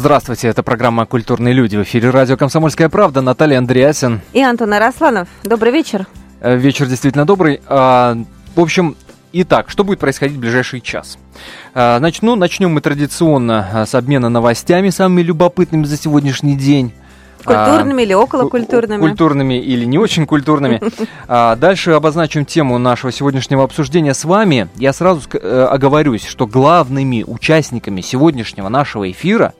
Здравствуйте, это программа «Культурные люди». В эфире радио «Комсомольская правда». Наталья Андреасин. И Антон Арасланов. Добрый вечер. Э, вечер действительно добрый. А, в общем, итак, что будет происходить в ближайший час? А, начну, начнем мы традиционно а, с обмена новостями, самыми любопытными за сегодняшний день. Культурными а, или околокультурными? Культурными или не очень культурными. А, дальше обозначим тему нашего сегодняшнего обсуждения с вами. Я сразу э, оговорюсь, что главными участниками сегодняшнего нашего эфира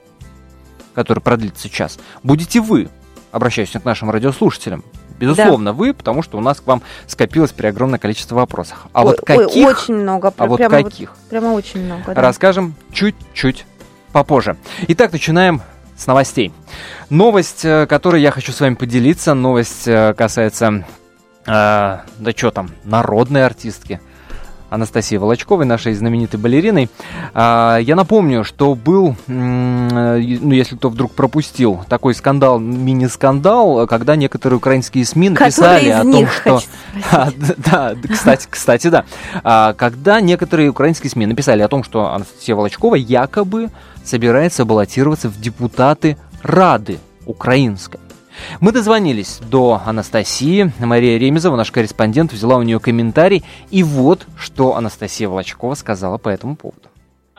который продлится час, будете вы. Обращаюсь к нашим радиослушателям. Безусловно, да. вы, потому что у нас к вам скопилось при огромное количество вопросов. А ой, вот каких? Ой, очень много. А вот каких? Вот, прямо очень много. Да. Расскажем чуть-чуть попозже. Итак, начинаем с новостей. Новость, э, которой я хочу с вами поделиться, новость э, касается, э, да что там, народной артистки – Анастасии Волочковой, нашей знаменитой балериной. А, я напомню, что был, ну, если кто вдруг пропустил, такой скандал, мини-скандал, когда некоторые украинские СМИ написали о том, что... А, да, кстати, кстати, да. А, когда некоторые украинские СМИ написали о том, что Анастасия Волочкова якобы собирается баллотироваться в депутаты Рады украинской. Мы дозвонились до Анастасии. Мария Ремезова, наш корреспондент, взяла у нее комментарий. И вот, что Анастасия Волочкова сказала по этому поводу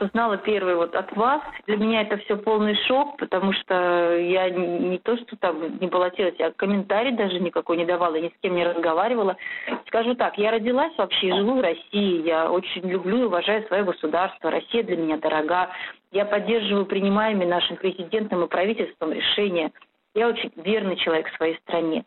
узнала первый вот от вас. Для меня это все полный шок, потому что я не то, что там не баллотировалась, я комментарий даже никакой не давала, ни с кем не разговаривала. Скажу так, я родилась вообще и живу в России. Я очень люблю и уважаю свое государство. Россия для меня дорога. Я поддерживаю принимаемые нашим президентом и правительством решения. Я очень верный человек в своей стране.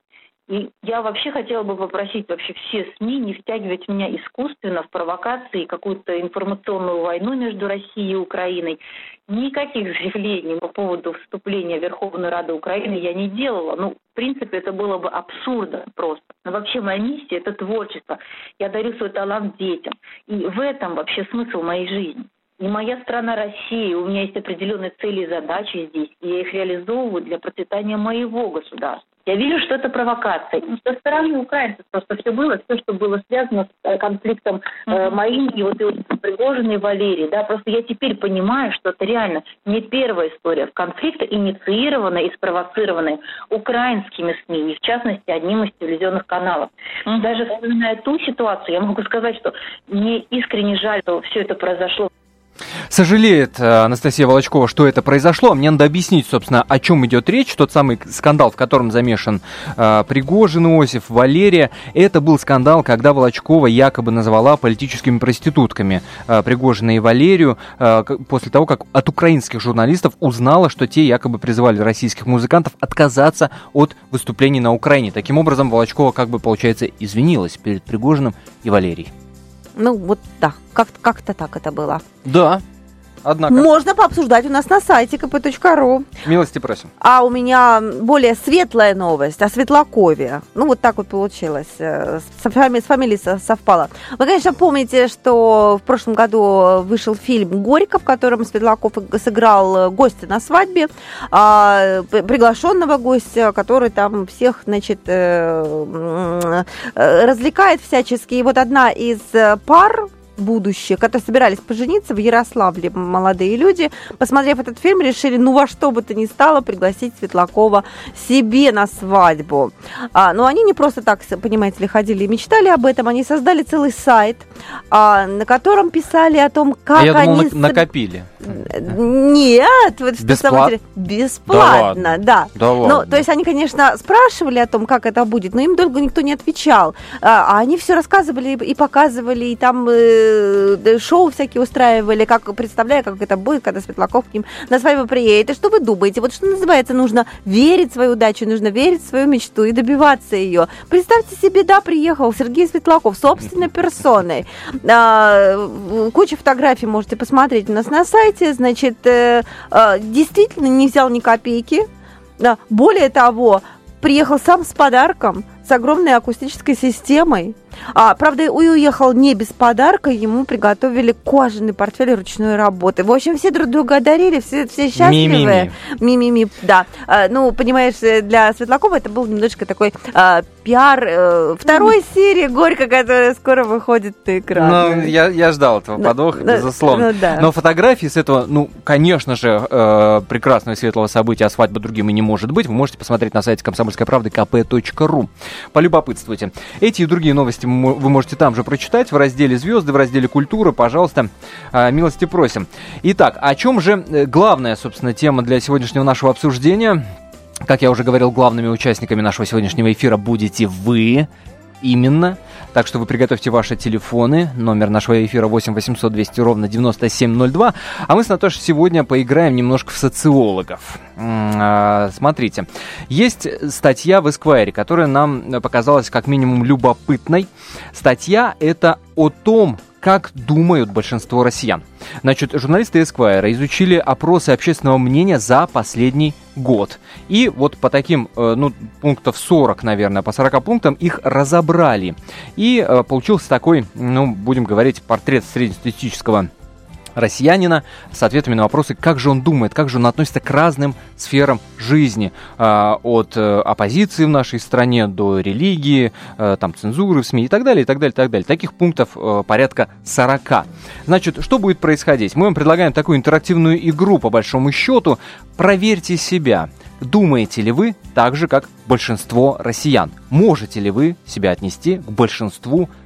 И я вообще хотела бы попросить вообще все СМИ не втягивать меня искусственно в провокации и какую-то информационную войну между Россией и Украиной. Никаких заявлений по поводу вступления в Верховную Раду Украины я не делала. Ну, в принципе, это было бы абсурдно просто. Но вообще моя миссия – это творчество. Я дарю свой талант детям. И в этом вообще смысл моей жизни. И моя страна Россия, у меня есть определенные цели и задачи здесь, и я их реализовываю для процветания моего государства. Я вижу, что это провокация. И со стороны украинцев просто все было, все, что было связано с э, конфликтом э, моим и вот, и вот Пригожин и Валерий. Да, просто я теперь понимаю, что это реально не первая история в конфликте, инициированная и спровоцированная украинскими СМИ, и в частности одним из телевизионных каналов. Даже вспоминая ту ситуацию, я могу сказать, что мне искренне жаль, что все это произошло Сожалеет э, Анастасия Волочкова, что это произошло. Мне надо объяснить, собственно, о чем идет речь. Тот самый скандал, в котором замешан э, Пригожин Иосиф, Валерия. Это был скандал, когда Волочкова якобы назвала политическими проститутками э, Пригожина и Валерию э, после того, как от украинских журналистов узнала, что те якобы призывали российских музыкантов отказаться от выступлений на Украине. Таким образом, Волочкова, как бы, получается, извинилась перед Пригожиным и Валерией. Ну, вот да, как- как-то так это было. Да, однако. Можно пообсуждать у нас на сайте kp.ru. Милости просим. А у меня более светлая новость о Светлакове. Ну, вот так вот получилось. Э, с, фами- с фамилией совпало. Вы, конечно, помните, что в прошлом году вышел фильм «Горько», в котором Светлаков сыграл гостя на свадьбе, а, приглашенного гостя, который там всех, значит, э, э, развлекает всячески. И вот одна из пар, будущее, которые собирались пожениться в Ярославле молодые люди, посмотрев этот фильм, решили, ну во что бы то ни стало, пригласить Светлакова себе на свадьбу. А, но они не просто так, понимаете ли, ходили и мечтали об этом, они создали целый сайт, а, на котором писали о том, как а я они... Думал, накопили. Нет, вот Бесплат... бесплатно, да. да. Ну, то есть они, конечно, спрашивали о том, как это будет, но им долго никто не отвечал. А, а они все рассказывали и показывали, и там э, Э, шоу всякие устраивали, как представляю, как это будет, когда Светлаков к ним на свадьбу приедет. И что вы думаете? Вот что называется, нужно верить в свою удачу, нужно верить в свою мечту и добиваться ее. Представьте себе, да, приехал Сергей Светлаков собственной персоной. А, куча фотографий можете посмотреть у нас на сайте. Значит, э, э, действительно не взял ни копейки. Да. Более того, приехал сам с подарком, с огромной акустической системой. А, правда, уехал не без подарка, ему приготовили кожаный портфель ручной работы. В общем, все друг друга дарили, все, все счастливые. Ми-ми-ми, да. А, ну, понимаешь, для Светлакова это был немножко такой а, пиар э, второй серии «Горько», которая скоро выходит на экран. Ну, я, я ждал этого подвоха, ну, безусловно. Ну, да. Но фотографии с этого, ну, конечно же, э, прекрасного и светлого события, а свадьба другим и не может быть, вы можете посмотреть на сайте комсомольской правды kp.ru. Полюбопытствуйте. Эти и другие новости вы можете там же прочитать в разделе «Звезды», в разделе «Культура». Пожалуйста, э, милости просим. Итак, о чем же э, главная, собственно, тема для сегодняшнего нашего обсуждения? Как я уже говорил, главными участниками нашего сегодняшнего эфира будете вы, именно. Так что вы приготовьте ваши телефоны. Номер нашего эфира 8 800 200 ровно 9702. А мы с Наташей сегодня поиграем немножко в социологов. А, смотрите, есть статья в Esquire, которая нам показалась как минимум любопытной. Статья это о том, как думают большинство россиян. Значит, журналисты Esquire изучили опросы общественного мнения за последний год. И вот по таким, э, ну, пунктов 40, наверное, по 40 пунктам их разобрали. И э, получился такой, ну, будем говорить, портрет среднестатистического россиянина с ответами на вопросы, как же он думает, как же он относится к разным сферам жизни, а, от э, оппозиции в нашей стране до религии, э, там, цензуры в СМИ и так далее, и так далее, и так далее. Таких пунктов э, порядка 40. Значит, что будет происходить? Мы вам предлагаем такую интерактивную игру, по большому счету. Проверьте себя. Думаете ли вы так же, как большинство россиян? Можете ли вы себя отнести к большинству россиян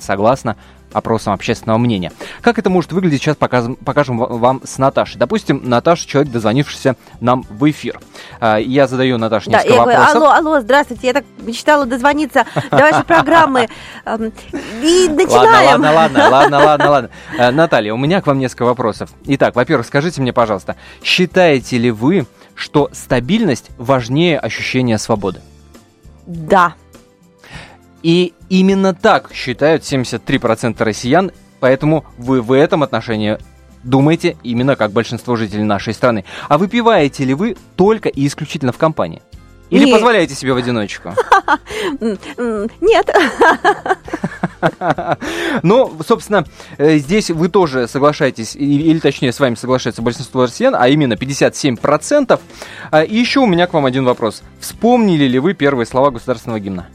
согласно опросом общественного мнения. Как это может выглядеть, сейчас покажем, покажем вам с Наташей. Допустим, Наташа человек, дозвонившийся нам в эфир. А, я задаю Наташе да, несколько вопросов. Алло, алло, здравствуйте, я так мечтала дозвониться до вашей программы. Эм, и начинаем. Ладно, ладно, ладно, ладно, ладно. Э, Наталья, у меня к вам несколько вопросов. Итак, во-первых, скажите мне, пожалуйста, считаете ли вы, что стабильность важнее ощущения свободы? Да. И именно так считают 73% россиян, поэтому вы в этом отношении думаете именно как большинство жителей нашей страны. А выпиваете ли вы только и исключительно в компании? Или Нет. позволяете себе в одиночку? Нет. Ну, собственно, э, здесь вы тоже соглашаетесь, или точнее с вами соглашается большинство россиян, а именно 57%. А, и еще у меня к вам один вопрос. Вспомнили ли вы первые слова государственного гимна?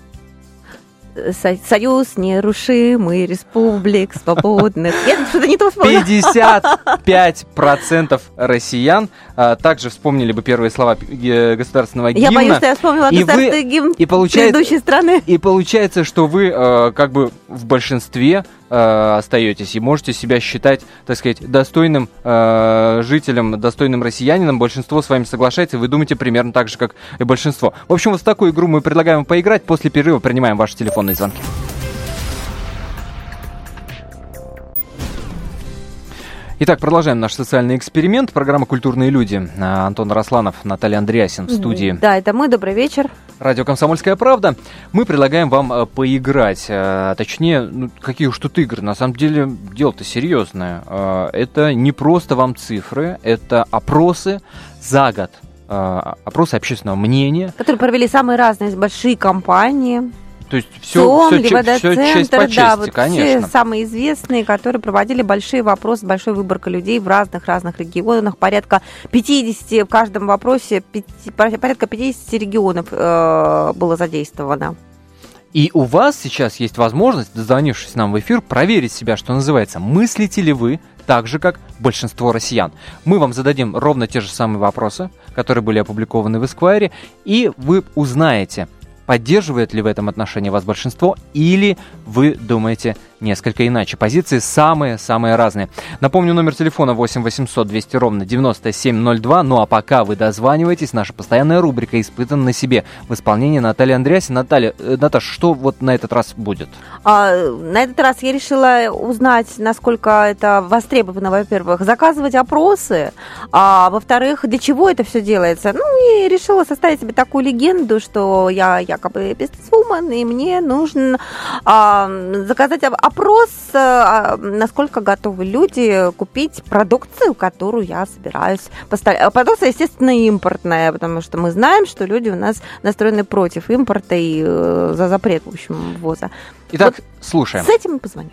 Союз нерушимый республик свободных. Я что-то не то вспомнила. 55% россиян а, также вспомнили бы первые слова государственного гимна. Я боюсь, что я вспомнила и государственный вы, гимн и предыдущей страны. И получается, что вы а, как бы в большинстве э, остаетесь и можете себя считать, так сказать, достойным э, жителем, достойным россиянином. Большинство с вами соглашается, и вы думаете примерно так же, как и большинство. В общем, вот в такую игру мы предлагаем поиграть. После перерыва принимаем ваши телефонные звонки. Итак, продолжаем наш социальный эксперимент. Программа «Культурные люди». А, Антон Росланов, Наталья Андреасин в студии. Да, это мы. Добрый вечер. Радио «Комсомольская правда». Мы предлагаем вам э, поиграть. Э, точнее, ну, какие уж тут игры. На самом деле, дело-то серьезное. Э, это не просто вам цифры, это опросы за год. Опросы общественного мнения. Которые провели самые разные большие компании. То есть все, ЦОМ, все, все честь по чести, да, вот конечно. Все самые известные, которые проводили большие вопросы, большой выборка людей в разных-разных регионах. Порядка 50 в каждом вопросе, 5, порядка 50 регионов э, было задействовано. И у вас сейчас есть возможность, дозвонившись нам в эфир, проверить себя, что называется, мыслите ли вы так же, как большинство россиян. Мы вам зададим ровно те же самые вопросы, которые были опубликованы в Esquire, и вы узнаете, поддерживает ли в этом отношении вас большинство, или вы думаете несколько иначе. Позиции самые-самые разные. Напомню, номер телефона 8 800 200 ровно 9702. Ну а пока вы дозваниваетесь, наша постоянная рубрика «Испытан на себе» в исполнении Натальи Андреаси. Наталья, э, Наташа, что вот на этот раз будет? А, на этот раз я решила узнать, насколько это востребовано, во-первых, заказывать опросы, а во-вторых, для чего это все делается. Ну и решила составить себе такую легенду, что я якобы бизнесвумен, и мне нужно а, заказать опрос, а, насколько готовы люди купить продукцию, которую я собираюсь поставить. Продукция, естественно, импортная, потому что мы знаем, что люди у нас настроены против импорта и э, за запрет, в общем, ввоза. Итак, вот слушаем. С этим мы позвоним.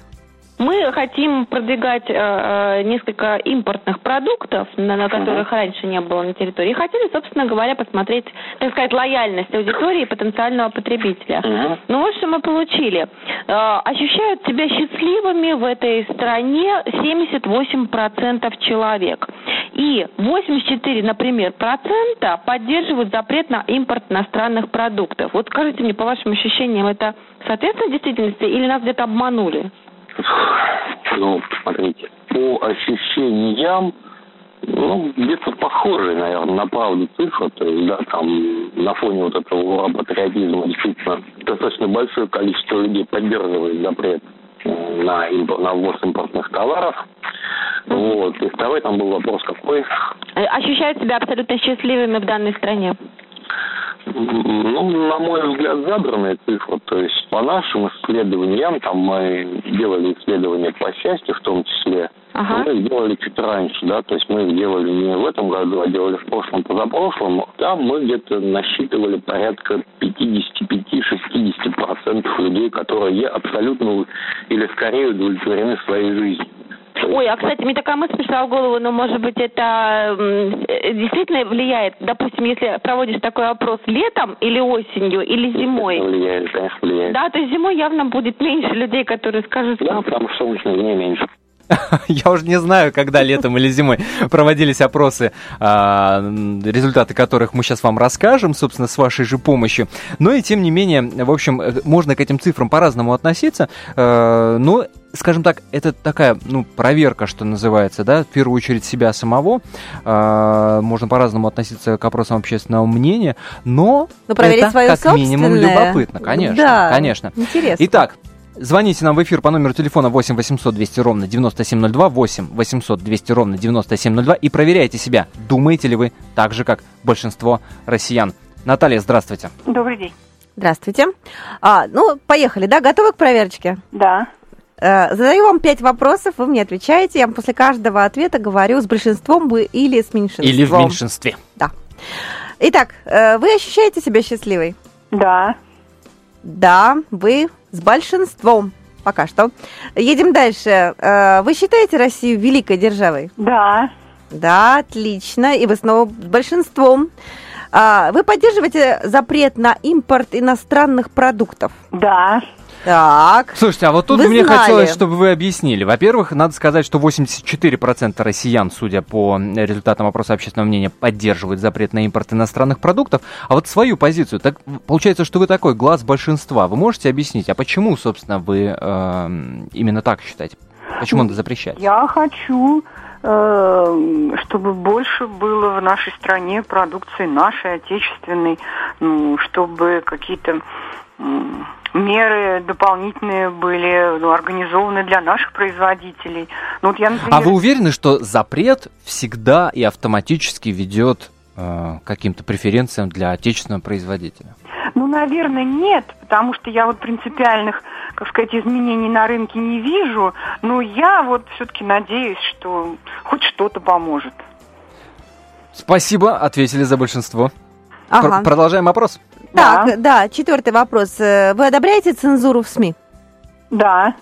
Мы хотим продвигать э, э, несколько импортных продуктов, на, на которых uh-huh. раньше не было на территории. И хотели, собственно говоря, посмотреть, так сказать, лояльность аудитории и потенциального потребителя. Uh-huh. Ну вот что мы получили. Э, ощущают себя счастливыми в этой стране 78% человек. И 84, например, процента поддерживают запрет на импорт иностранных продуктов. Вот скажите мне, по вашим ощущениям, это соответствует действительности или нас где-то обманули? Ну, смотрите, по ощущениям, ну, где-то похожие, наверное, на правду цифры. То есть, да, там на фоне вот этого патриотизма действительно достаточно большое количество людей поддерживает запрет э, на, импор, на ввоз импортных товаров. Вот. И второй там был вопрос какой? Э, ощущают себя абсолютно счастливыми в данной стране? Ну, на мой взгляд, забранная цифра. То есть по нашим исследованиям, там мы делали исследования по счастью в том числе, ага. мы их делали чуть раньше, да, то есть мы их делали не в этом году, а делали в прошлом, позапрошлом. Там мы где-то насчитывали порядка 55-60% людей, которые абсолютно или скорее удовлетворены своей жизнью. Ой, а, кстати, мне такая мысль пришла в голову, но, может быть, это э, действительно влияет? Допустим, если проводишь такой опрос летом или осенью, или зимой? Влияет, конечно, влияет. Да, то есть зимой явно будет меньше людей, которые скажут... Да, потому что солнечных дней меньше. Я уже не знаю, когда летом или зимой проводились опросы, а, результаты которых мы сейчас вам расскажем, собственно, с вашей же помощью. Но и тем не менее, в общем, э, можно к этим цифрам по-разному относиться. Э, но скажем так, это такая, ну, проверка, что называется, да, в первую очередь себя самого. Э, можно по-разному относиться к опросам общественного мнения, но, но это как собственное. минимум любопытно, конечно, да, конечно. Интересно. Итак, Звоните нам в эфир по номеру телефона 8 800 200 ровно 9702, 8 800 200 ровно 9702 и проверяйте себя, думаете ли вы так же, как большинство россиян. Наталья, здравствуйте. Добрый день. Здравствуйте. А, ну, поехали, да? Готовы к проверочке? Да. Э, задаю вам пять вопросов, вы мне отвечаете. Я вам после каждого ответа говорю, с большинством вы или с меньшинством. Или в меньшинстве. Да. Итак, э, вы ощущаете себя счастливой? Да. Да, вы с большинством. Пока что. Едем дальше. Э, вы считаете Россию великой державой? Да. Да, отлично. И вы снова с большинством. А, вы поддерживаете запрет на импорт иностранных продуктов? Да. Так. Слушайте, а вот тут вы мне знали. хотелось, чтобы вы объяснили. Во-первых, надо сказать, что 84% россиян, судя по результатам опроса общественного мнения, поддерживают запрет на импорт иностранных продуктов. А вот свою позицию, так получается, что вы такой глаз большинства. Вы можете объяснить, а почему, собственно, вы э, именно так считаете? Почему он запрещает? Я хочу чтобы больше было в нашей стране продукции нашей, отечественной, ну, чтобы какие-то меры дополнительные были ну, организованы для наших производителей. Ну, вот я, например... А вы уверены, что запрет всегда и автоматически ведет э, каким-то преференциям для отечественного производителя? Ну, наверное, нет, потому что я вот принципиальных, как сказать, изменений на рынке не вижу, но я вот все-таки надеюсь, что хоть что-то поможет. Спасибо, ответили за большинство. Ага. Пр- продолжаем опрос. Так, да. да, четвертый вопрос. Э, вы одобряете цензуру в СМИ? Да.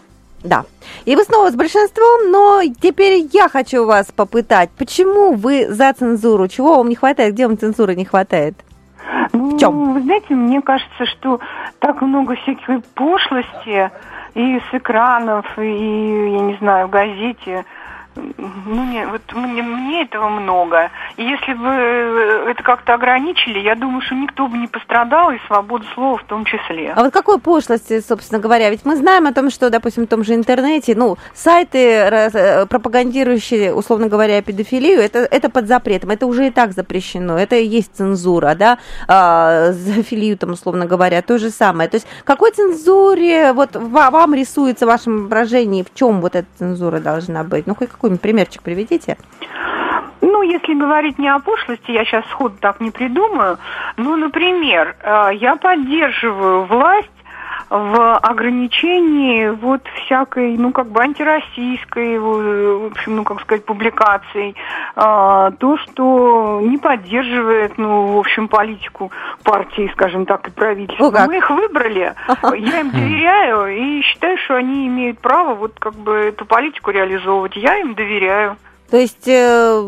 Да. И вы снова с большинством, но теперь я хочу вас попытать. Почему вы за цензуру? Чего вам не хватает? Где вам цензуры не хватает? Ну, в чем? Вы знаете, мне кажется, что так много всякой пошлости и с экранов, и, я не знаю, в газете – ну, не, вот мне, мне этого много. И если бы э, это как-то ограничили, я думаю, что никто бы не пострадал, и свобода слова в том числе. А вот какой пошлости, собственно говоря? Ведь мы знаем о том, что, допустим, в том же интернете, ну, сайты, э, пропагандирующие, условно говоря, педофилию, это, это под запретом, это уже и так запрещено, это и есть цензура, да, а, зоофилию, там, условно говоря, то же самое. То есть какой цензуре, вот вам рисуется в вашем воображении, в чем вот эта цензура должна быть? Ну, хоть какой-нибудь примерчик приведите. Ну, если говорить не о пошлости, я сейчас сходу так не придумаю. Ну, например, э, я поддерживаю власть в ограничении вот всякой, ну, как бы антироссийской, в общем, ну, как сказать, публикаций, а, то, что не поддерживает, ну, в общем, политику партии, скажем так, и правительства. О, как. Мы их выбрали, я им доверяю и считаю, что они имеют право вот как бы эту политику реализовывать. Я им доверяю. То есть э,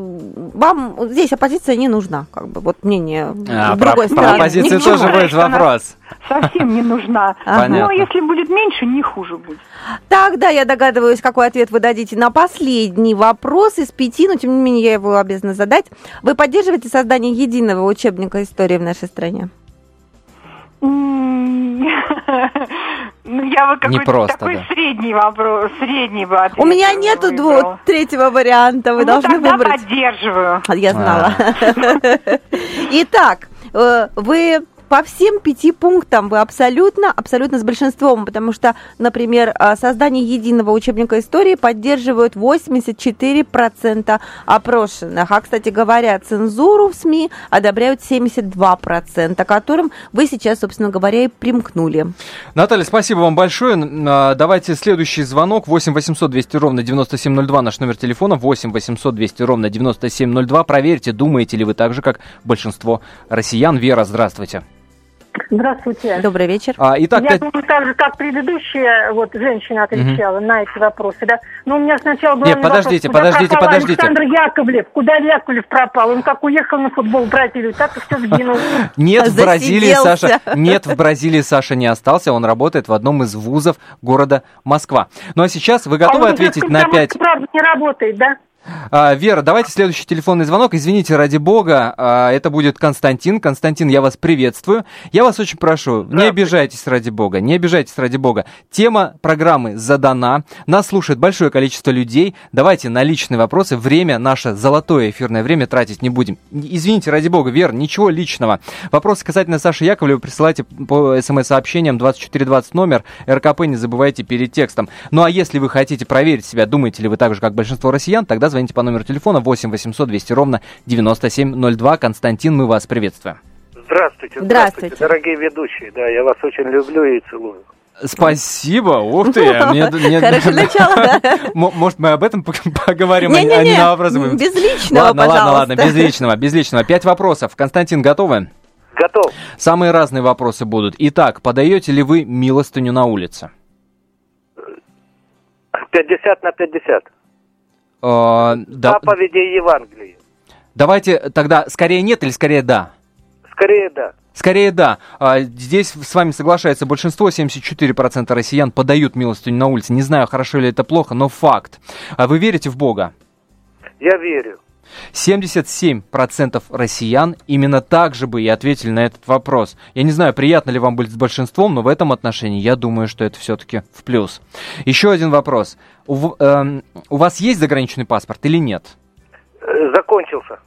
вам здесь оппозиция не нужна, как бы, вот мнение А, про, другой про стороны. оппозицию Ни к чему, тоже будет вопрос. Совсем не нужна. Понятно. Но если будет меньше, не хуже будет. Тогда я догадываюсь, какой ответ вы дадите на последний вопрос из пяти, но тем не менее я его обязана задать. Вы поддерживаете создание единого учебника истории в нашей стране? Ну, я вот какой-то просто, такой да. средний вопрос, средний бы ответ У меня нету выбрала. дву- третьего варианта, вы Ну, должны тогда выбрать. поддерживаю. Я знала. Итак, э, вы по всем пяти пунктам вы абсолютно, абсолютно с большинством, потому что, например, э, создание единого учебника истории поддерживают 84% опрошенных. А, кстати говоря, цензуру в СМИ одобряют 72%, которым вы сейчас, собственно говоря, и примкнули. Наталья, спасибо вам большое. А, Давайте следующий звонок. 8 800 200 ровно 9702 наш номер телефона. 8 800 200 ровно 9702. Проверьте, думаете ли вы так же, как большинство россиян. Вера, здравствуйте. Здравствуйте. Добрый вечер. А, итак, Я думаю, так же, как предыдущая вот женщина отвечала на эти вопросы, да. Но у меня сначала был Нет, подождите, вопрос, куда подождите, пропал подождите. Александр Яковлев, куда Яковлев пропал? Он как уехал на футбол в Бразилию, так и все сгинул. Нет, в Бразилии. Саша. Нет, в Бразилии Саша не остался. Он работает в одном из вузов города Москва. Ну а сейчас вы готовы ответить на «Комсомольской пять? правде не работает, да? А, Вера, давайте следующий телефонный звонок. Извините, ради бога, а, это будет Константин. Константин, я вас приветствую. Я вас очень прошу, не обижайтесь ради бога, не обижайтесь ради бога. Тема программы задана, нас слушает большое количество людей. Давайте на личные вопросы время, наше золотое эфирное время тратить не будем. Извините, ради бога, Вера, ничего личного. Вопросы касательно Саши Яковлева присылайте по смс-сообщениям 2420 номер. РКП не забывайте перед текстом. Ну а если вы хотите проверить себя, думаете ли вы так же, как большинство россиян, тогда звоните по номеру телефона 8 800 200 ровно 9702. Константин, мы вас приветствуем. Здравствуйте, Здравствуйте. дорогие ведущие. Да, я вас очень люблю и целую. Спасибо, ух ты. мне- мне- Хорошее начало, да? Может, мы об этом поговорим, а не- а не на будем? без личного, Ладно, ладно, ладно, без личного, без личного. Пять вопросов. Константин, готовы? Готов. Самые разные вопросы будут. Итак, подаете ли вы милостыню на улице? 50 на 50. Э, да- Заповеди Евангелия. давайте тогда скорее нет или скорее да? Скорее да. Скорее да. А, Здесь с вами соглашается большинство, 74% россиян подают милостыню на улице. Не знаю, хорошо ли это плохо, но факт. А Вы верите в Бога? Я верю. 77% россиян именно так же бы и ответили на этот вопрос. Я не знаю, приятно ли вам быть с большинством, но в этом отношении я думаю, что это все-таки в плюс. Еще один вопрос. У, эм, у вас есть заграничный паспорт или нет? Э, Закончился.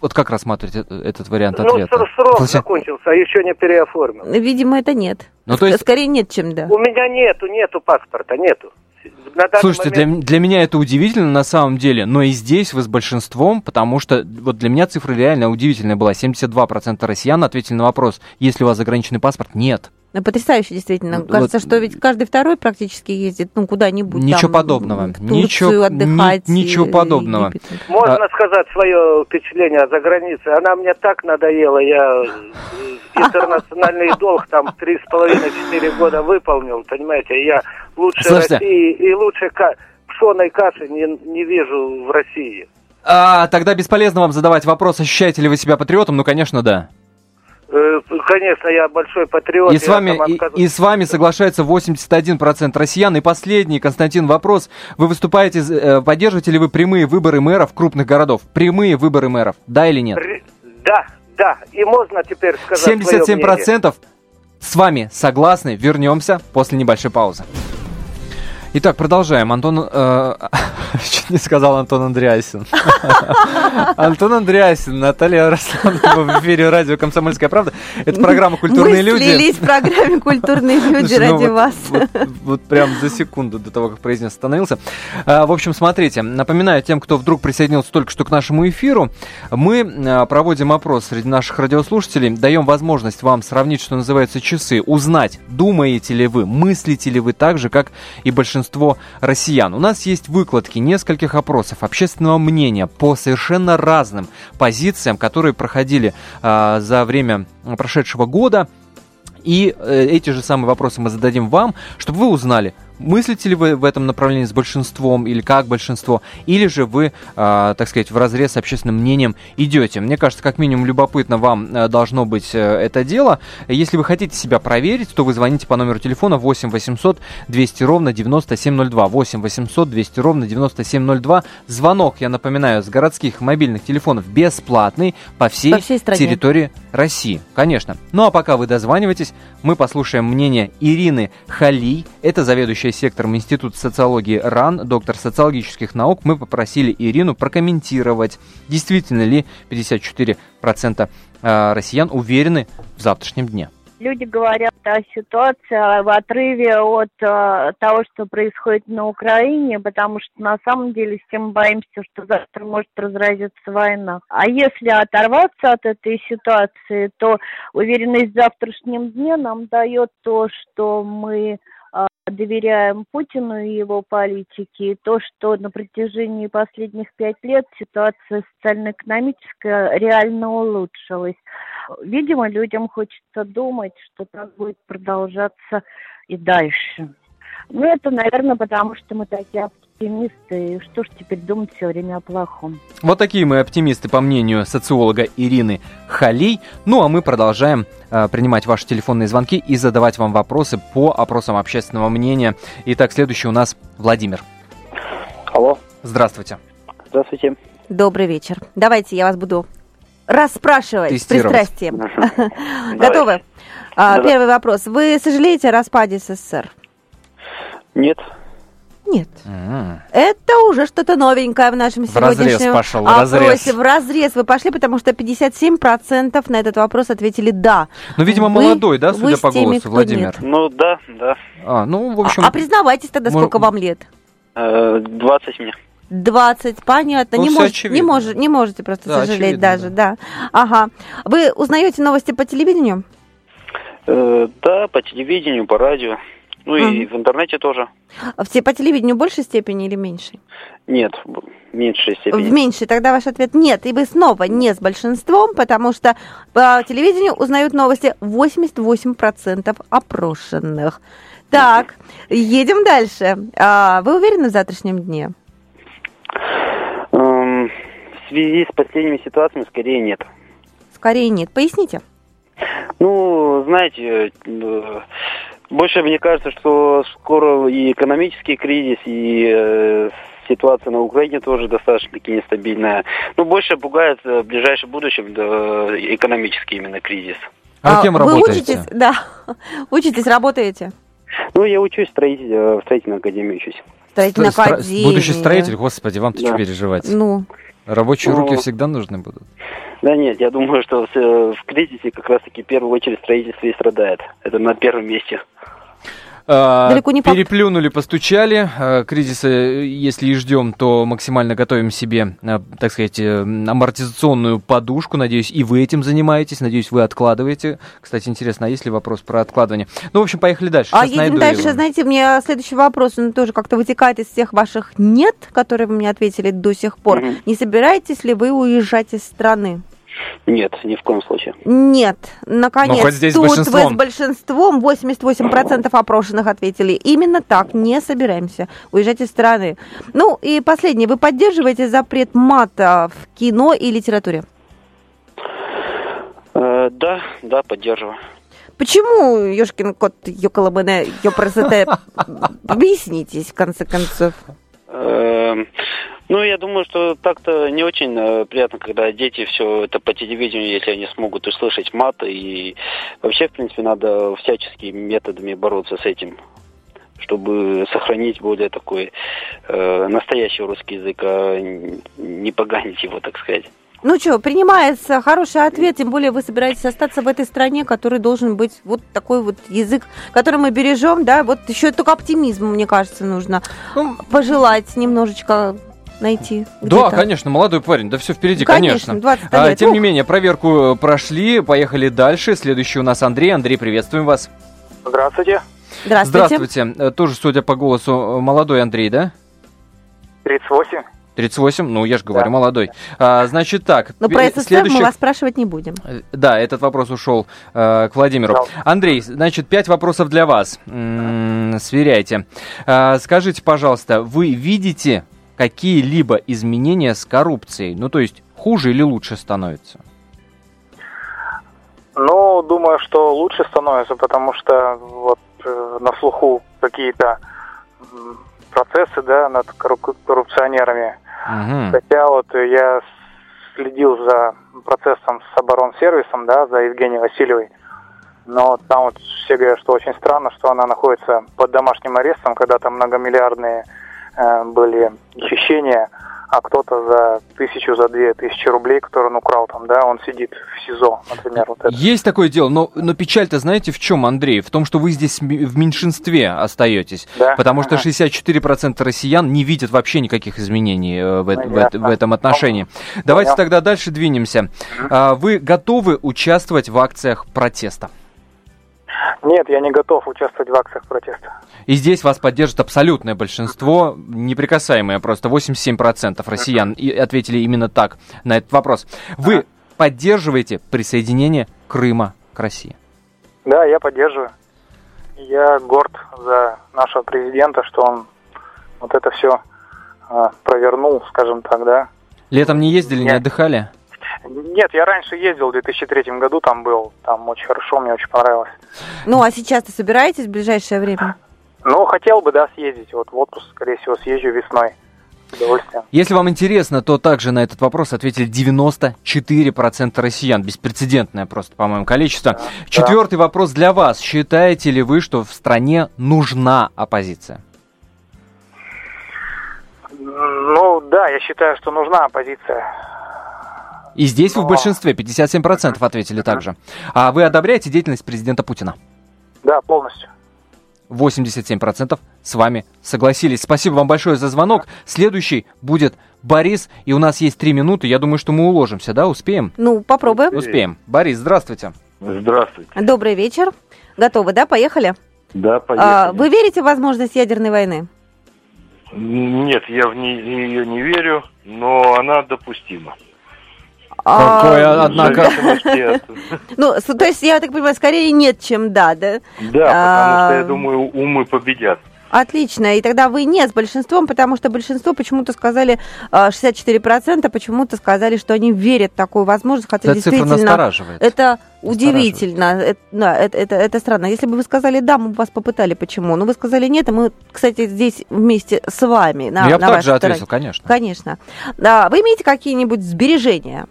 Вот как рассматривать э- этот вариант Ну, ответа? ср- срок Получается- закончился, а еще не переоформил. Видимо, это нет. Ну, то есть- Скорее нет, чем да. У меня нету, нету паспорта, нету. На данный Слушайте, для, момент- для меня это удивительно на самом деле, но и здесь вы с большинством, потому что вот для меня цифра реально удивительная была. 72% россиян ответили на вопрос, есть ли у вас заграничный паспорт? Нет. Ну, Потрясающе, действительно. Вот- Кажется, что ведь каждый второй практически ездит, ну, куда-нибудь Ничего там, подобного. в Турцию Ничего- отдыхать. ни- ничего подобного. Египет. Можно сказать свое впечатление за границей? Она мне так надоела. Я э, интернациональный долг там три с половиной четыре года выполнил, понимаете? Я лучше Слушайте. России и лучше ка- пшеной каши не, не вижу в России. А, тогда бесполезно вам задавать вопрос, ощущаете ли вы себя патриотом? Ну, конечно, да. Э, Конечно, я большой патриот. И с, вами, и, и с вами соглашается 81% россиян. И последний, Константин, вопрос. Вы выступаете, э, поддерживаете ли вы прямые выборы мэров крупных городов? Прямые выборы мэров, да или нет? Р- Да, да. И можно теперь сказать свое мнение. 77% с вами согласны. Вернемся после небольшой паузы. Итак, продолжаем. Антон... Э, чуть не сказал Антон Андреасин. Антон Андреасин, Наталья Росланова в эфире радио «Комсомольская правда». Это программа «Культурные люди». Мы слились в программе «Культурные люди» ну ради вас. Вот прям за секунду до того, как произнес, остановился. А, в общем, смотрите, напоминаю тем, кто вдруг присоединился только что к нашему эфиру, мы а, проводим опрос среди наших радиослушателей, даем возможность вам сравнить, что называется, часы, узнать, думаете ли вы, мыслите ли вы так же, как и большинство большинство россиян. У нас есть выкладки нескольких опросов общественного мнения по совершенно разным позициям, которые проходили э, за время прошедшего года. И э, эти же самые вопросы мы зададим вам, чтобы вы узнали, мыслите ли вы в этом направлении с большинством или как большинство, или же вы, э, так сказать, в разрез с общественным мнением идете. Мне кажется, как минимум любопытно вам э, должно быть э, это дело. Если вы хотите себя проверить, то вы звоните по номеру телефона 8 800 200 ровно 9702. 8 800 200 ровно 9702. Звонок, я напоминаю, с городских мобильных телефонов бесплатный по всей, по всей территории России. Конечно. Ну а пока вы дозваниваетесь, мы послушаем мнение Ирины Халий. Это заведующая заведующая сектором Института социологии РАН, доктор социологических наук, мы попросили Ирину прокомментировать, действительно ли 54% э, россиян уверены в завтрашнем дне. Люди говорят о ситуации в отрыве от э, того, что происходит на Украине, потому что на самом деле все мы боимся, что завтра может разразиться война. А если оторваться от этой ситуации, то уверенность в завтрашнем дне нам дает то, что мы доверяем Путину и его политике. И то, что на протяжении последних пять лет ситуация социально-экономическая реально улучшилась. Видимо, людям хочется думать, что так будет продолжаться и дальше. Ну, это, наверное, потому что мы такие оптимисты. И что ж теперь думать все время о плохом? Вот такие мы оптимисты, по мнению социолога Ирины Халей. Ну, а мы продолжаем э, принимать ваши телефонные звонки и задавать вам вопросы по опросам общественного мнения. Итак, следующий у нас Владимир. Алло. Здравствуйте. Здравствуйте. Добрый вечер. Давайте я вас буду расспрашивать с пристрастием. Готовы? А, первый вопрос. Вы сожалеете о распаде СССР? Нет. Нет. Mm. Это уже что-то новенькое в нашем в сегодняшнем пошел, опросе. Разрез. В разрез вы пошли, потому что 57% на этот вопрос ответили «да». Ну, видимо, вы, молодой, да, судя по голосу, теми, Владимир? Нет. Ну, да, да. А, ну, в общем... А, а признавайтесь тогда, сколько мы... вам лет? 20 э, мне. 20, понятно. Ну, не, мож, не, мож, не можете просто да, сожалеть очевидно, даже, да. да. Ага. Вы узнаете новости по телевидению? Э, да, по телевидению, по радио. Ну и в интернете тоже. А по телевидению в большей степени или меньшей? Нет, в меньшей степени. В меньшей, тогда ваш ответ нет. И вы снова не с большинством, потому что по телевидению узнают новости 88% опрошенных. Так, едем дальше. А, вы уверены в завтрашнем дне? Um, в связи с последними ситуациями скорее нет. Скорее нет. Поясните. Ну, знаете, э, больше мне кажется, что скоро и экономический кризис, и э, ситуация на Украине тоже достаточно-таки нестабильная. Но ну, больше пугает в ближайшем будущем да, экономический именно кризис. А, а кем вы работаете? учитесь, да, учитесь, работаете? Ну, я учусь строитель, э, в строительной академии учусь. Строительной академии. Будущий строитель, господи, вам-то да. что переживать? Ну. Рабочие ну, руки всегда нужны будут. Да нет, я думаю, что в, в кризисе как раз-таки в первую очередь строительство и страдает. Это на первом месте. А, Далеко не Переплюнули, постучали. А, кризиса, если и ждем, то максимально готовим себе, а, так сказать, э, амортизационную подушку. Надеюсь, и вы этим занимаетесь. Надеюсь, вы откладываете. Кстати, интересно, а есть ли вопрос про откладывание? Ну, в общем, поехали дальше. Сейчас а едем дальше. Его. Знаете, мне следующий вопрос, он тоже как-то вытекает из всех ваших «нет», которые вы мне ответили до сих пор. Mm-hmm. Не собираетесь ли вы уезжать из страны? Нет, ни в коем случае. Нет, наконец, ну, хоть здесь тут большинством. вы с большинством, 88% опрошенных ответили, именно так, не собираемся уезжать из страны. Ну и последнее, вы поддерживаете запрет мата в кино и литературе? Э, да, да, поддерживаю. Почему, Ёшкин кот, ёкалабене, ёпросоте, объяснитесь, в конце концов. Ну, я думаю, что так-то не очень э, приятно, когда дети все это по телевидению, если они смогут услышать мат. И вообще, в принципе, надо всяческими методами бороться с этим. чтобы сохранить более такой э, настоящий русский язык, а не поганить его, так сказать. Ну что, принимается хороший ответ, тем более вы собираетесь остаться в этой стране, который должен быть вот такой вот язык, который мы бережем, да, вот еще только оптимизм, мне кажется, нужно ну, пожелать немножечко найти. Да, конечно, молодой парень, да все впереди, конечно. конечно. А, тем Ух. не менее, проверку прошли, поехали дальше. Следующий у нас Андрей. Андрей, приветствуем вас. Здравствуйте. Здравствуйте. Здравствуйте. Э, тоже, судя по голосу, молодой Андрей, да? 38. 38, ну я же говорю, да. молодой. А, значит так. Но про СССР следующих... мы вас спрашивать не будем. Э, да, этот вопрос ушел э, к Владимиру. Да. Андрей, значит, пять вопросов для вас. М-м, сверяйте. А, скажите, пожалуйста, вы видите какие-либо изменения с коррупцией? Ну, то есть хуже или лучше становится? Ну, думаю, что лучше становится, потому что вот э, на слуху какие-то процессы, да, над коррупционерами. Угу. Хотя вот я следил за процессом с оборонсервисом, да, за Евгенией Васильевой. Но там вот все говорят, что очень странно, что она находится под домашним арестом, когда там многомиллиардные были хищения а кто-то за тысячу, за две тысячи рублей, который он украл там, да, он сидит в СИЗО, например. Вот это. Есть такое дело, но, но печаль-то знаете в чем, Андрей? В том, что вы здесь в меньшинстве остаетесь. Да? Потому что 64% россиян не видят вообще никаких изменений э, в, ну, в, в этом отношении. Ну, Давайте понял. тогда дальше двинемся. Угу. Вы готовы участвовать в акциях протеста? Нет, я не готов участвовать в акциях протеста. И здесь вас поддержит абсолютное большинство, неприкасаемое просто 87% россиян и ответили именно так на этот вопрос. Вы поддерживаете присоединение Крыма к России? Да, я поддерживаю. Я горд за нашего президента, что он вот это все а, провернул, скажем так, да. Летом не ездили, Нет. не отдыхали? Нет, я раньше ездил, в 2003 году там был, там очень хорошо, мне очень понравилось. Ну, а сейчас-то собираетесь в ближайшее время? Ну, хотел бы, да, съездить. Вот в отпуск, скорее всего, съезжу весной. Если вам интересно, то также на этот вопрос ответили 94% россиян. Беспрецедентное просто, по-моему, количество. Да, Четвертый да. вопрос для вас. Считаете ли вы, что в стране нужна оппозиция? Ну, да, я считаю, что нужна оппозиция. И здесь Но... вы в большинстве, 57% ответили также. А вы одобряете деятельность президента Путина? Да, полностью. 87% с вами согласились. Спасибо вам большое за звонок. Следующий будет Борис, и у нас есть три минуты. Я думаю, что мы уложимся, да? Успеем? Ну, попробуем. Успеем. Борис, здравствуйте. Здравствуйте. Добрый вечер. Готовы, да? Поехали? Да, поехали. А, вы верите в возможность ядерной войны? Нет, я в нее не верю, но она допустима. Какое, а, однако... Ну, то есть, я так понимаю, скорее нет, чем да, да? Да, потому что, я думаю, умы победят. Отлично. И тогда вы нет с большинством, потому что большинство почему-то сказали, 64% а, почему-то сказали, что они верят в такую возможность, хотя Эта действительно это удивительно. Это, да, это, это, это странно. Если бы вы сказали да, мы бы вас попытали, почему? Но вы сказали нет, и мы, кстати, здесь вместе с вами. На, я бы также ответил, конечно. Конечно. Да, вы имеете какие-нибудь сбережения?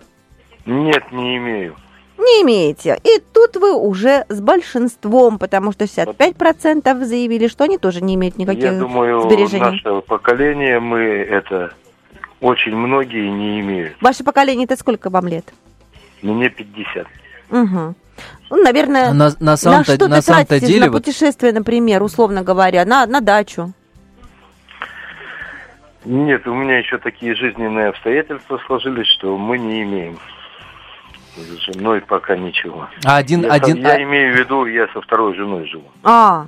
Нет, не имею. Не имеете. И тут вы уже с большинством, потому что 65% заявили, что они тоже не имеют никаких Я думаю, сбережений. наше поколение, мы это очень многие не имеют. Ваше поколение, это сколько вам лет? Мне 50. Угу. Ну, наверное, на, на, самом на что на самом-то деле... На путешествие, например, условно говоря, на, на дачу? Нет, у меня еще такие жизненные обстоятельства сложились, что мы не имеем с женой пока ничего. А один, я, один, я а... имею в виду, я со второй женой живу. А,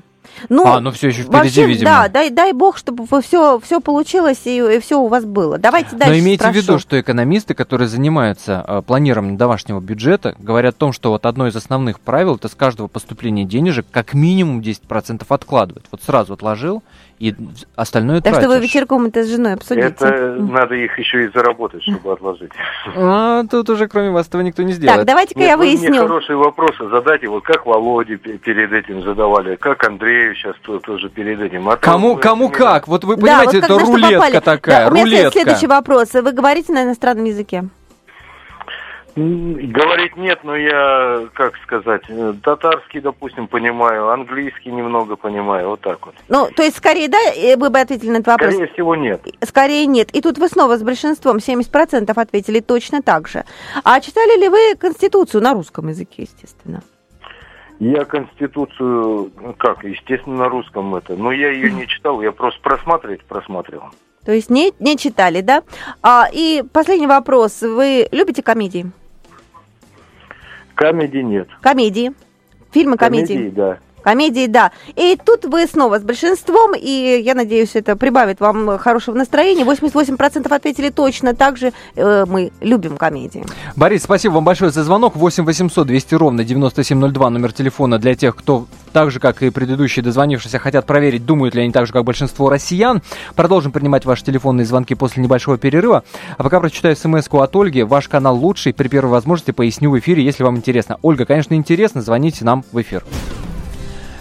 ну, а, ну все еще впереди, вообще, видимо. Да, дай, дай бог, чтобы все, все получилось и, и все у вас было. Давайте дальше Но имейте спрошу. в виду, что экономисты, которые занимаются э, планированием домашнего бюджета, говорят о том, что вот одно из основных правил это с каждого поступления денежек как минимум 10% откладывать. Вот сразу отложил, и остальное так тратишь. что вы вечерком это с женой обсудите. Это надо их еще и заработать, чтобы отложить. А, тут уже кроме вас этого никто не сделает. Так, давайте-ка я выясню. Мне хорошие вопросы задать, вот как Володе перед этим задавали, как Андрею сейчас тоже перед этим. А кому кому как? Вот вы понимаете, да, вот это рулетка попали. такая, да, у меня рулетка. следующий вопрос. Вы говорите на иностранном языке? Говорить нет, но я, как сказать, э, татарский, допустим, понимаю, английский немного понимаю, вот так вот. Ну, то есть, скорее, да, вы бы ответили на этот вопрос? Скорее всего, нет. Скорее нет. И тут вы снова с большинством, 70% ответили точно так же. А читали ли вы Конституцию на русском языке, естественно? Я Конституцию, как, естественно, на русском это, но я ее не читал, я просто просматривать просматривал. То есть не, не читали, да? А, и последний вопрос. Вы любите комедии? Комедии нет. Комедии. Фильмы комедии. Комедии, да. Комедии, да. И тут вы снова с большинством, и я надеюсь, это прибавит вам хорошего настроения. 88% ответили точно, также э, мы любим комедии. Борис, спасибо вам большое за звонок. 8 800 200 ровно 9702, номер телефона для тех, кто так же, как и предыдущие дозвонившиеся, хотят проверить, думают ли они так же, как большинство россиян. Продолжим принимать ваши телефонные звонки после небольшого перерыва. А пока прочитаю смс от Ольги. Ваш канал лучший. При первой возможности поясню в эфире, если вам интересно. Ольга, конечно, интересно. Звоните нам в эфир.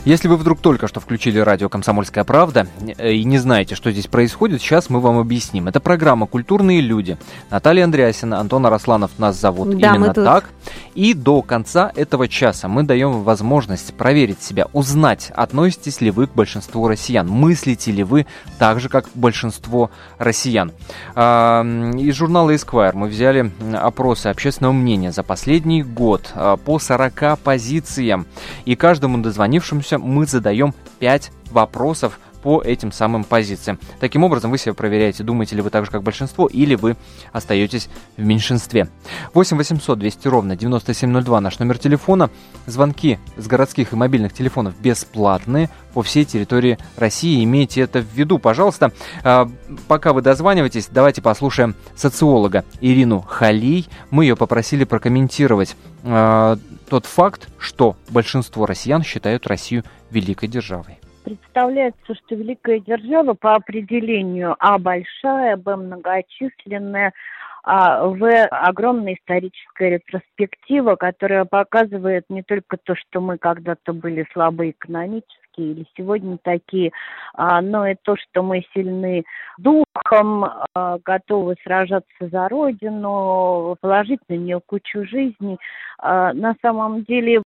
Если вы вдруг только что включили радио «Комсомольская правда» э, и не знаете, что здесь происходит, сейчас мы вам объясним. Это программа «Культурные люди». Наталья Андреасина, Антон Арасланов нас зовут да, именно так. И до конца этого часа мы даем возможность проверить себя, узнать, относитесь ли вы к большинству россиян, мыслите ли вы так же, как большинство россиян. А, из журнала Esquire мы взяли опросы общественного мнения за последний год а, по 40 позициям. И каждому дозвонившемуся вернемся, мы задаем 5 вопросов по этим самым позициям. Таким образом, вы себя проверяете, думаете ли вы так же, как большинство, или вы остаетесь в меньшинстве. 8 800 200 ровно 9702 наш номер телефона. Звонки с городских и мобильных телефонов бесплатные по всей территории России. Имейте это в виду, пожалуйста. А, пока вы дозваниваетесь, давайте послушаем социолога Ирину Халий. Мы ее попросили прокомментировать а, тот факт, что большинство россиян считают Россию великой державой. Представляется, что великая держава по определению А большая, Б многочисленная, а В огромная историческая ретроспектива, которая показывает не только то, что мы когда-то были слабы экономически, или сегодня такие, а, но и то, что мы сильны духом, а, готовы сражаться за Родину, положить на нее кучу жизни. А, на самом деле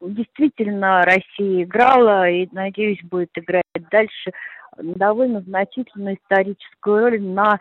действительно Россия играла и, надеюсь, будет играть дальше довольно значительную историческую роль на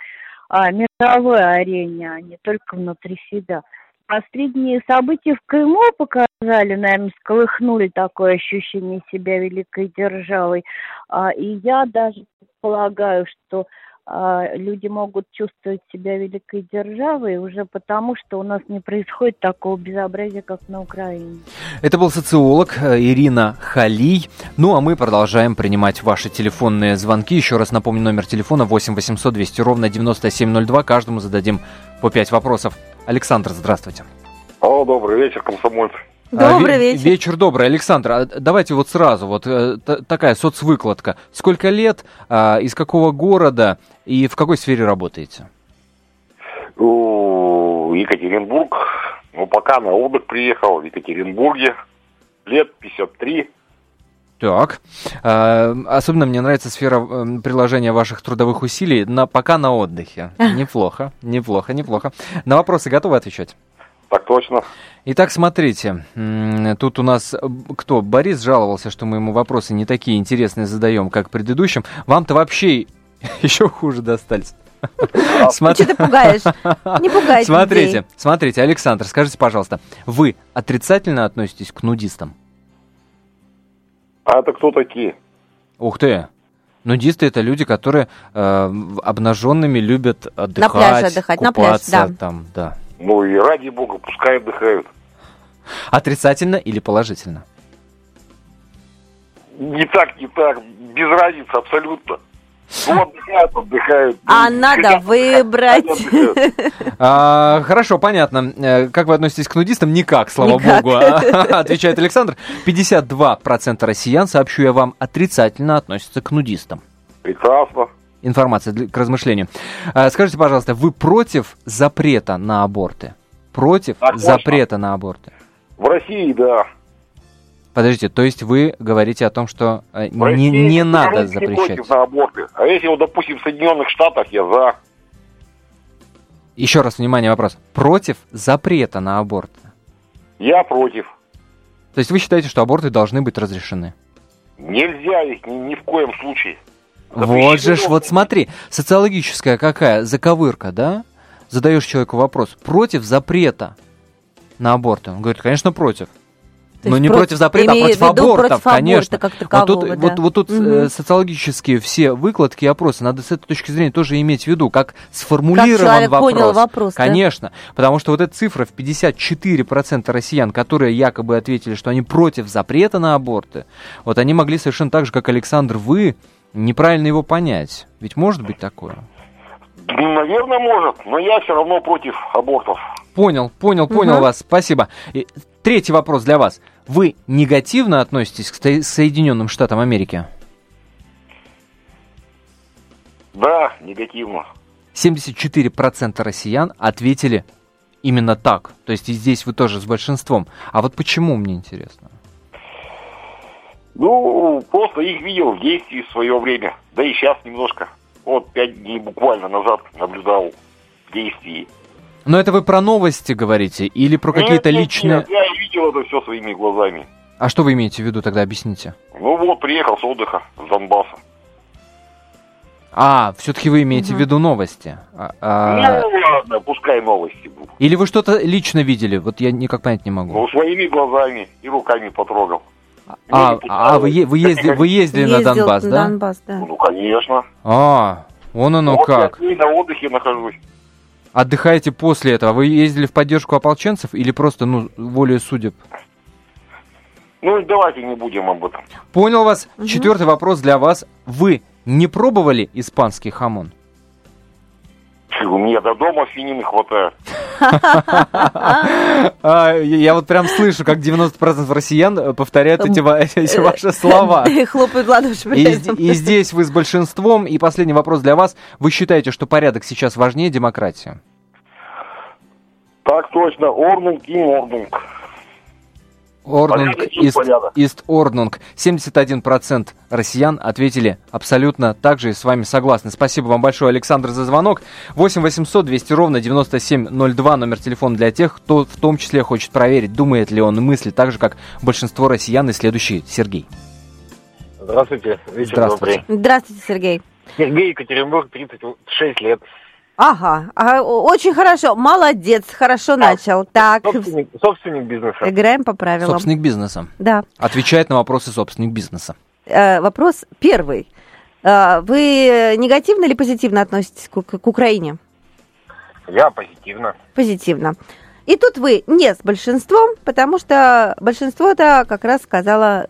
мировой арене, а не только внутри себя. Последние события в Крыму показали, наверное, сколыхнули такое ощущение себя великой державой. А, и я даже полагаю, что а, люди могут чувствовать себя великой державой уже потому, что у нас не происходит такого безобразия, как на Украине. Это был социолог э, Ирина Халий. Ну, а мы продолжаем принимать ваши телефонные звонки. Еще раз напомню, номер телефона 8 800 200 ровно 9702. Каждому зададим по 5 вопросов. Александр, здравствуйте. Алло, добрый вечер, комсомольцы. Добрый а, вечер. Вечер добрый. Александр, а давайте вот сразу, вот э, такая соцвыкладка. Сколько лет, а, из какого города и в какой сфере работаете? Екатеринбург. Ну, пока на отдых приехал в Екатеринбурге. Лет 53. Так. А, особенно мне нравится сфера эм, приложения ваших трудовых усилий на, пока на отдыхе. Неплохо, неплохо, неплохо. На вопросы готовы отвечать? Так точно. Итак, смотрите, тут у нас кто? Борис жаловался, что мы ему вопросы не такие интересные задаем, как предыдущим. Вам-то вообще еще хуже достались. Смотри... Что ты пугаешь? Не пугайте Смотрите, людей. смотрите, Александр, скажите, пожалуйста, вы отрицательно относитесь к нудистам? А это кто такие? Ух ты! Нудисты это люди, которые э, обнаженными любят отдыхать, на пляже отдыхать, купаться, на пляж, да. там, да. Ну и ради бога, пускай отдыхают. Отрицательно или положительно? Не так, не так, без разницы абсолютно. Ну, отдыхают, отдыхают. А ну, надо выбрать. А, хорошо, понятно. Э, как вы относитесь к нудистам? Никак, слава Никак. богу. Отвечает Александр. 52% россиян, сообщу я вам, отрицательно относятся к нудистам. Прекрасно. Информация для, к размышлению. А, скажите, пожалуйста, вы против запрета на аборты? Против так, запрета на аборты? В России, да. Подождите, то есть вы говорите о том, что э, не, не надо запрещать? против на аборты. А если, вот, допустим, в Соединенных Штатах, я за. Еще раз, внимание, вопрос. Против запрета на аборт? Я против. То есть вы считаете, что аборты должны быть разрешены? Нельзя их ни, ни в коем случае. Вот же ж, вот смотри, социологическая какая заковырка, да? Задаешь человеку вопрос, против запрета на аборты? Он говорит, конечно, против. Но не против, запрета, а против абортов, против конечно. Как такового, вот тут, да. вот, вот тут угу. э, социологические все выкладки и опросы, надо с этой точки зрения тоже иметь в виду, как сформулирован как вопрос. Понял вопрос конечно, да? потому что вот эта цифра в 54% россиян, которые якобы ответили, что они против запрета на аборты, вот они могли совершенно так же, как Александр, вы, неправильно его понять. Ведь может быть такое? Наверное, может, но я все равно против абортов. Понял, понял, понял Мгм. вас. Спасибо. Третий вопрос для вас. Вы негативно относитесь к Соединенным Штатам Америки? Да, негативно. 74% россиян ответили именно так. То есть и здесь вы тоже с большинством. А вот почему, мне интересно? Ну, просто их видел в действии в свое время. Да и сейчас немножко. Вот пять дней буквально назад наблюдал в действии. Но это вы про новости говорите или про какие-то личные... нет, я видел это все своими глазами. А что вы имеете в виду тогда, объясните? Ну вот, приехал с отдыха с Донбасса. А, все-таки вы имеете в виду новости. А- а- Ну ладно, пускай новости будут. Или вы что-то лично видели? Вот я никак понять не могу. Ну, своими глазами и руками потрогал. А, не а вы, е- вы, езди- вы ездили на Донбасс, на да? Донбасс, да. Ну, конечно. А, вон оно вот как. я на отдыхе нахожусь. Отдыхаете после этого. Вы ездили в поддержку ополченцев или просто, ну, волей судеб? Ну, давайте не будем об этом. Понял вас. Четвертый вопрос для вас. Вы не пробовали испанский хамон? Фу, Мне до дома свинины хватает. А, я вот прям слышу, как 90% россиян э, повторяют эти, эти ваши слова. И хлопают ладоши И, здесь вы с большинством. И последний вопрос для вас. Вы считаете, что порядок сейчас важнее демократии? Так точно, Орнунг и Орнунг. Орнунг, Ист. Ист Орнунг. 71% россиян ответили абсолютно так же и с вами согласны. Спасибо вам большое, Александр, за звонок. 8 800 200 ровно 9702, номер телефона для тех, кто в том числе хочет проверить, думает ли он и мыслит так же, как большинство россиян. И следующий Сергей. Здравствуйте, вечер Здравствуйте. добрый. Здравствуйте, Сергей. Сергей, Екатеринбург, 36 лет. Ага, а, о- очень хорошо, молодец, хорошо начал. Так, Собственник, собственник бизнеса. играем по правилам. Собственник бизнеса. Да. Отвечает на вопросы собственник бизнеса. Э, вопрос первый. Э, вы негативно или позитивно относитесь к, к Украине? Я позитивно. Позитивно. И тут вы не с большинством, потому что большинство-то как раз сказало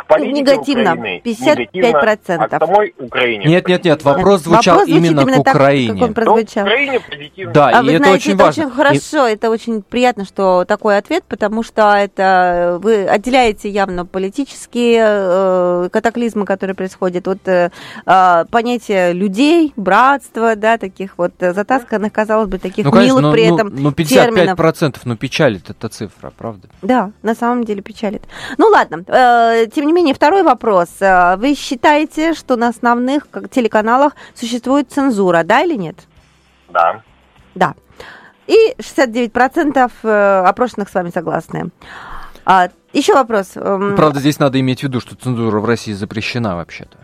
К политике негативно, Украины 55%. А к самой Украине. Нет, нет, нет, вопрос звучал Вопрос именно, именно к так, Украине. как он прозвучал. Украине позитивно. Да, а и вы это знаете, очень это важно. очень хорошо, это очень приятно, что такой ответ, потому что это вы отделяете явно политические э, катаклизмы, которые происходят, вот э, э, понятие людей, братства, да, таких вот затасканных, казалось бы, таких Ну, конечно, милых ну, при ну, этом ну, 55%, терминов. ну, печалит эта цифра, правда? Да, на самом деле печалит. Ну ладно, э, тем не менее, второй вопрос. Э, Вы считаете, что на основных телеканалах существует цензура, да или нет? Да. Да. И 69% э, опрошенных с вами согласны. А, еще вопрос. Эм, Правда, здесь надо иметь в виду, что цензура в России запрещена вообще-то.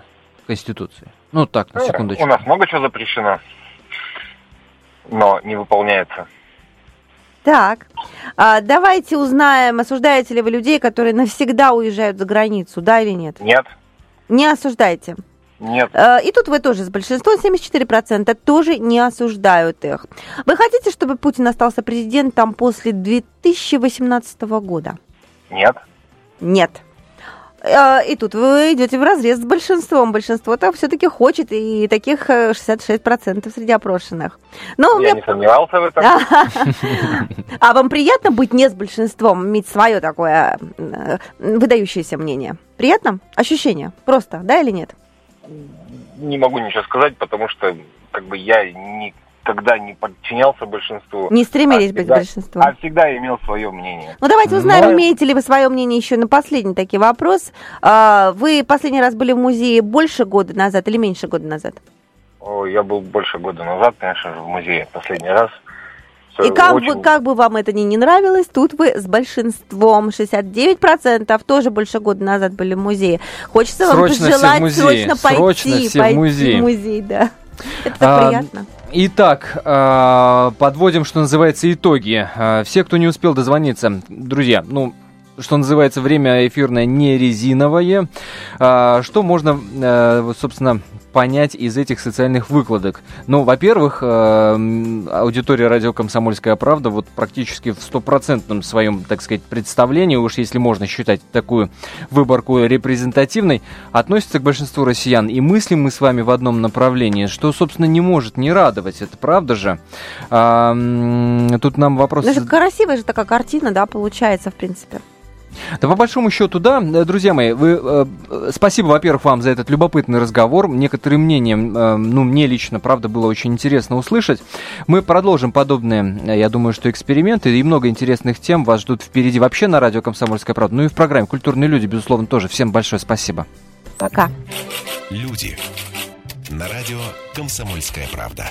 Конституцией. Ну так, на Ну, секундочку. У нас много чего запрещено, но не выполняется. Так, А, давайте узнаем, осуждаете ли вы людей, которые навсегда уезжают за границу, да или нет? Нет, Не осуждаете. нет. Э, И тут вы тоже с большинством, 74% тоже не осуждают их. Вы хотите, чтобы Путин остался президентом после 2018 года? Нет. Нет. Э, И тут вы идете в разрез с большинством. Большинство-то все-таки хочет, и таких э, 66% среди опрошенных. Но Я меня... не сомневался в этом. А вам приятно быть не с большинством, иметь свое такое э, выдающееся мнение? Приятно? Ощущение? Просто, да или нет? Не могу ничего сказать, потому что как бы я никогда не подчинялся большинству. Не стремились а быть всегда- большинством? А всегда имел свое мнение. Ну, давайте узнаем, Но- имеете ли вы свое мнение еще на последний такой вопрос. А, Вы последний раз были в музее больше года назад или меньше года назад? О, я был больше года назад, конечно же, в музее последний раз. И как, очень... бы, как бы вам это ни не нравилось, тут вы с большинством, 69%, тоже больше года назад были в музее. Хочется Срочно вам пожелать в срочно пойти, Срочно все в пойти музей. в музей, да. Это так А, приятно. Итак, а, подводим, что называется, итоги. А, Все, кто не успел дозвониться, друзья, ну, что называется, время эфирное не резиновое. А, Что можно, э, собственно, понять из этих социальных выкладок? Ну, во-первых, э, аудитория радио «Комсомольская правда» вот практически в стопроцентном своем, так сказать, представлении, уж если можно считать такую выборку репрезентативной, относится к большинству россиян. И мыслим мы с вами в одном направлении, что, собственно, не может не радовать. Это правда же? А, тут нам вопрос... Ну, красивая же такая картина, да, получается, в принципе. Да, по большому счету, да, Э, друзья мои, вы, э, э, спасибо, во-первых, вам за этот любопытный разговор. Некоторые мнения, э, ну, мне лично, правда, было очень интересно услышать. Мы продолжим подобные, э, я думаю, что эксперименты и много интересных тем вас ждут впереди вообще на радио «Комсомольская правда». Ну и в программе «Культурные люди», безусловно, тоже. Всем большое спасибо. Пока. Люди. На радио «Комсомольская правда».